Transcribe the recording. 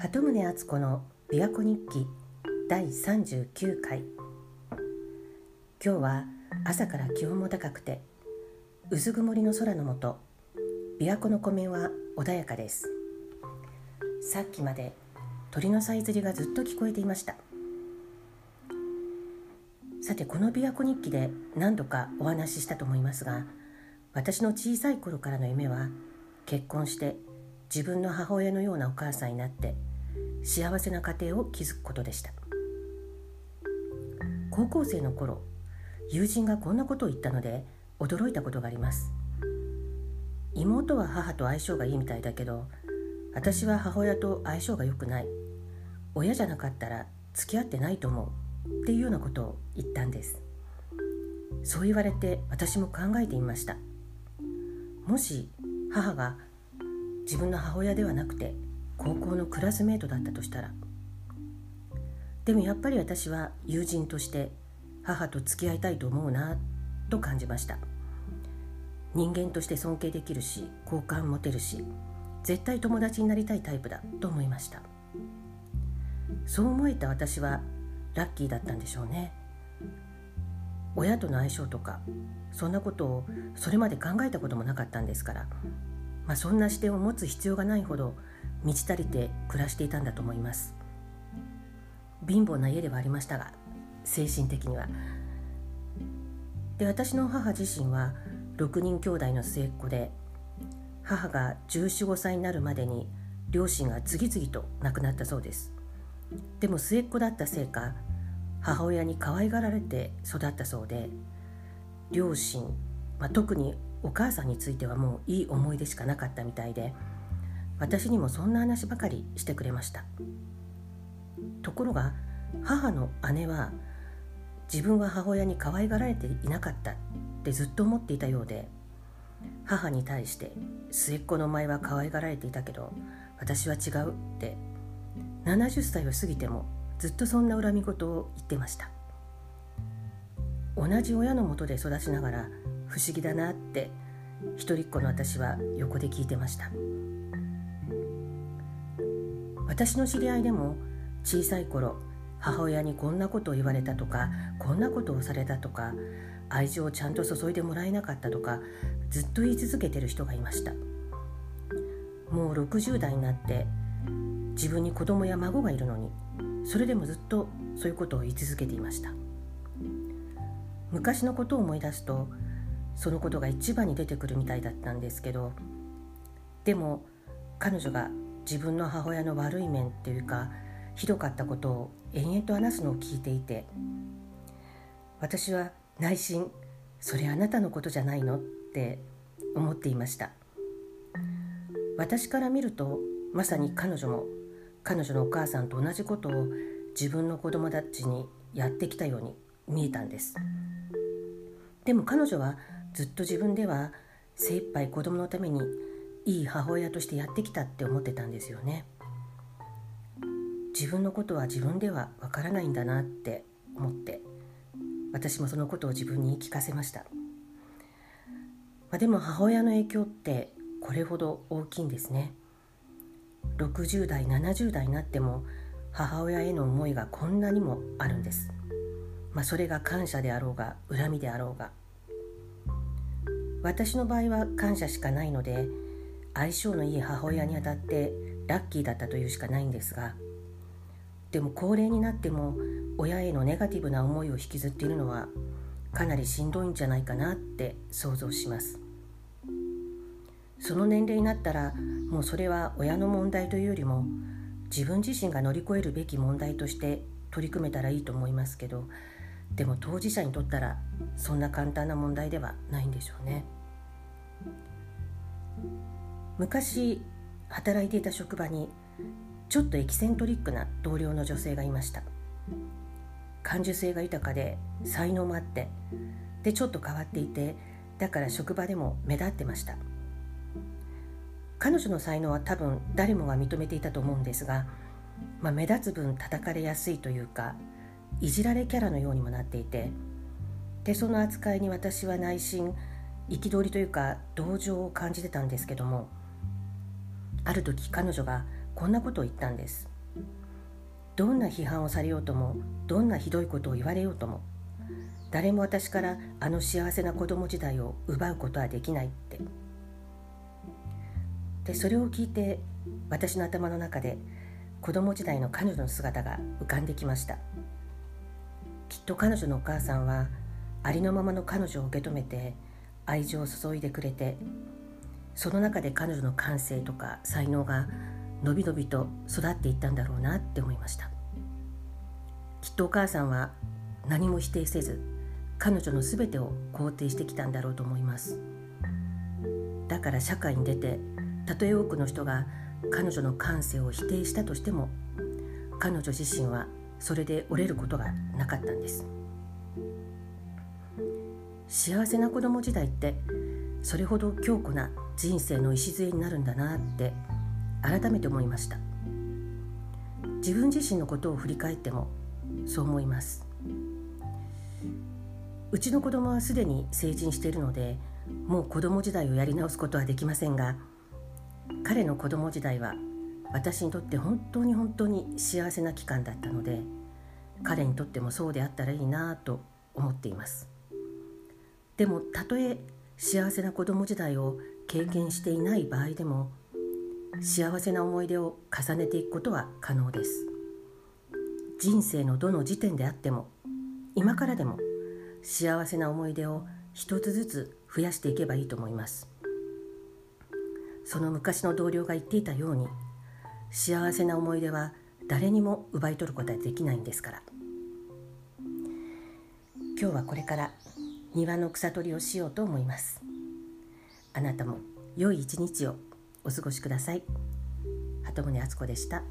鳩宗敦子の琵琶湖日記第39回。今日は朝から気温も高くて薄曇りの空の下琵琶湖の湖面は穏やかです。さっきまで鳥のさえずりがずっと聞こえていました。さてこの琵琶湖日記で何度かお話ししたと思いますが私の小さい頃からの夢は結婚して自分の母親のようなお母さんになって幸せな家庭を築くことでした。高校生の頃友人がこんなことを言ったので驚いたことがあります。妹は母と相性がいいみたいだけど私は母親と相性が良くない。親じゃなかったら付き合ってないと思う。っていうようなことを言ったんです。そう言われて私も考えてみました。もし母が自分の母親ではなくて高校のクラスメートだったとしたら。でもやっぱり私は友人として母と付き合いたいと思うなと感じました。人間として尊敬できるし好感持てるし絶対友達になりたいタイプだと思いました。そう思えた私はラッキーだったんでしょうね。親との相性とかそんなことをそれまで考えたこともなかったんですから、まあ、そんな視点を持つ必要がないほど満ち足りて暮らしていたんだと思います。貧乏な家ではありましたが精神的には。で私の母自身は6人兄弟の末っ子で母が1415歳になるまでに両親が次々と亡くなったそうです。でも末っ子だったせいか母親に可愛がられて育ったそうで両親、まあ、特にお母さんについてはもういい思い出しかなかったみたいで私にもそんな話ばかりしてくれました。ところが母の姉は自分は母親に可愛がられていなかったってずっと思っていたようで母に対して末っ子のお前は可愛がられていたけど私は違うって70歳を過ぎてもずっとそんな恨み事を言ってました。同じ親のもとで育ちながら不思議だなって一人っ子の私は横で聞いてました。私の知り合いでも小さい頃母親にこんなことを言われたとかこんなことをされたとか愛情をちゃんと注いでもらえなかったとかずっと言い続けてる人がいました。もう60代になって自分に子供や孫がいるのにそれでもずっとそういうことを言い続けていました。昔のことを思い出すとそのことが一番に出てくるみたいだったんですけどでも彼女が自分の母親の悪い面っていうかひどかったことを延々と話すのを聞いていて私は内心それあなたのことじゃないのって思っていました。私から見るとまさに彼女も彼女のお母さんと同じことを自分の子供たちにやってきたように見えたんです。でも彼女はずっと自分では精一杯子供のためにいい母親としてやってきたって思ってたんですよね。自分のことは自分ではわからないんだなって思って私もそのことを自分に言い聞かせました、まあ、でも母親の影響ってこれほど大きいんですね。60代70代になっても母親への思いがこんなにもあるんです、まあ、それが感謝であろうが恨みであろうが。私の場合は感謝しかないので相性のいい母親にあたってラッキーだったというしかないんですがでも高齢になっても親へのネガティブな思いを引きずっているのはかなりしんどいんじゃないかなって想像しますその年齢になったらもうそれは親の問題というよりも自分自身が乗り越えるべき問題として取り組めたらいいと思いますけどでも当事者にとったらそんな簡単な問題ではないんでしょうね。昔働いていた職場にちょっとエキセントリックな同僚の女性がいました。感受性が豊かで才能もあってでちょっと変わっていてだから職場でも目立ってました。彼女の才能は多分誰もが認めていたと思うんですが、まあ、目立つ分叩かれやすいというかいじられキャラのようにもなっていてでその扱いに私は内心憤りというか同情を感じてたんですけどもある時彼女がこんなことを言ったんです。どんな批判をされようともどんなひどいことを言われようとも誰も私からあの幸せな子供時代を奪うことはできないって。でそれを聞いて私の頭の中で子供時代の彼女の姿が浮かんできました。きっと彼女のお母さんはありのままの彼女を受け止めて愛情を注いでくれてその中で彼女の感性とか才能がのびのびと育っていったんだろうなって思いました。きっとお母さんは何も否定せず彼女の全てを肯定してきたんだろうと思います。だから社会に出てたとえ多くの人が彼女の感性を否定したとしても彼女自身はそれで折れることがなかったんです。幸せな子供時代ってそれほど強固な人生の礎になるんだなって改めて思いました。自分自身のことを振り返ってもそう思います。うちの子供はすでに成人しているのでもう子供時代をやり直すことはできませんが彼の子供時代は私にとって本当に本当に幸せな期間だったので彼にとってもそうであったらいいなと思っています。でもたとえ幸せな子供時代を経験していない場合でも幸せな思い出を重ねていくことは可能です。人生のどの時点であっても今からでも幸せな思い出を一つずつ増やしていけばいいと思います。その昔の同僚が言っていたように幸せな思い出は誰にも奪い取ることはできないんですから。今日はこれから庭の草取りをしようと思いますあなたも良い一日をお過ごしください鳩宗敦子でした。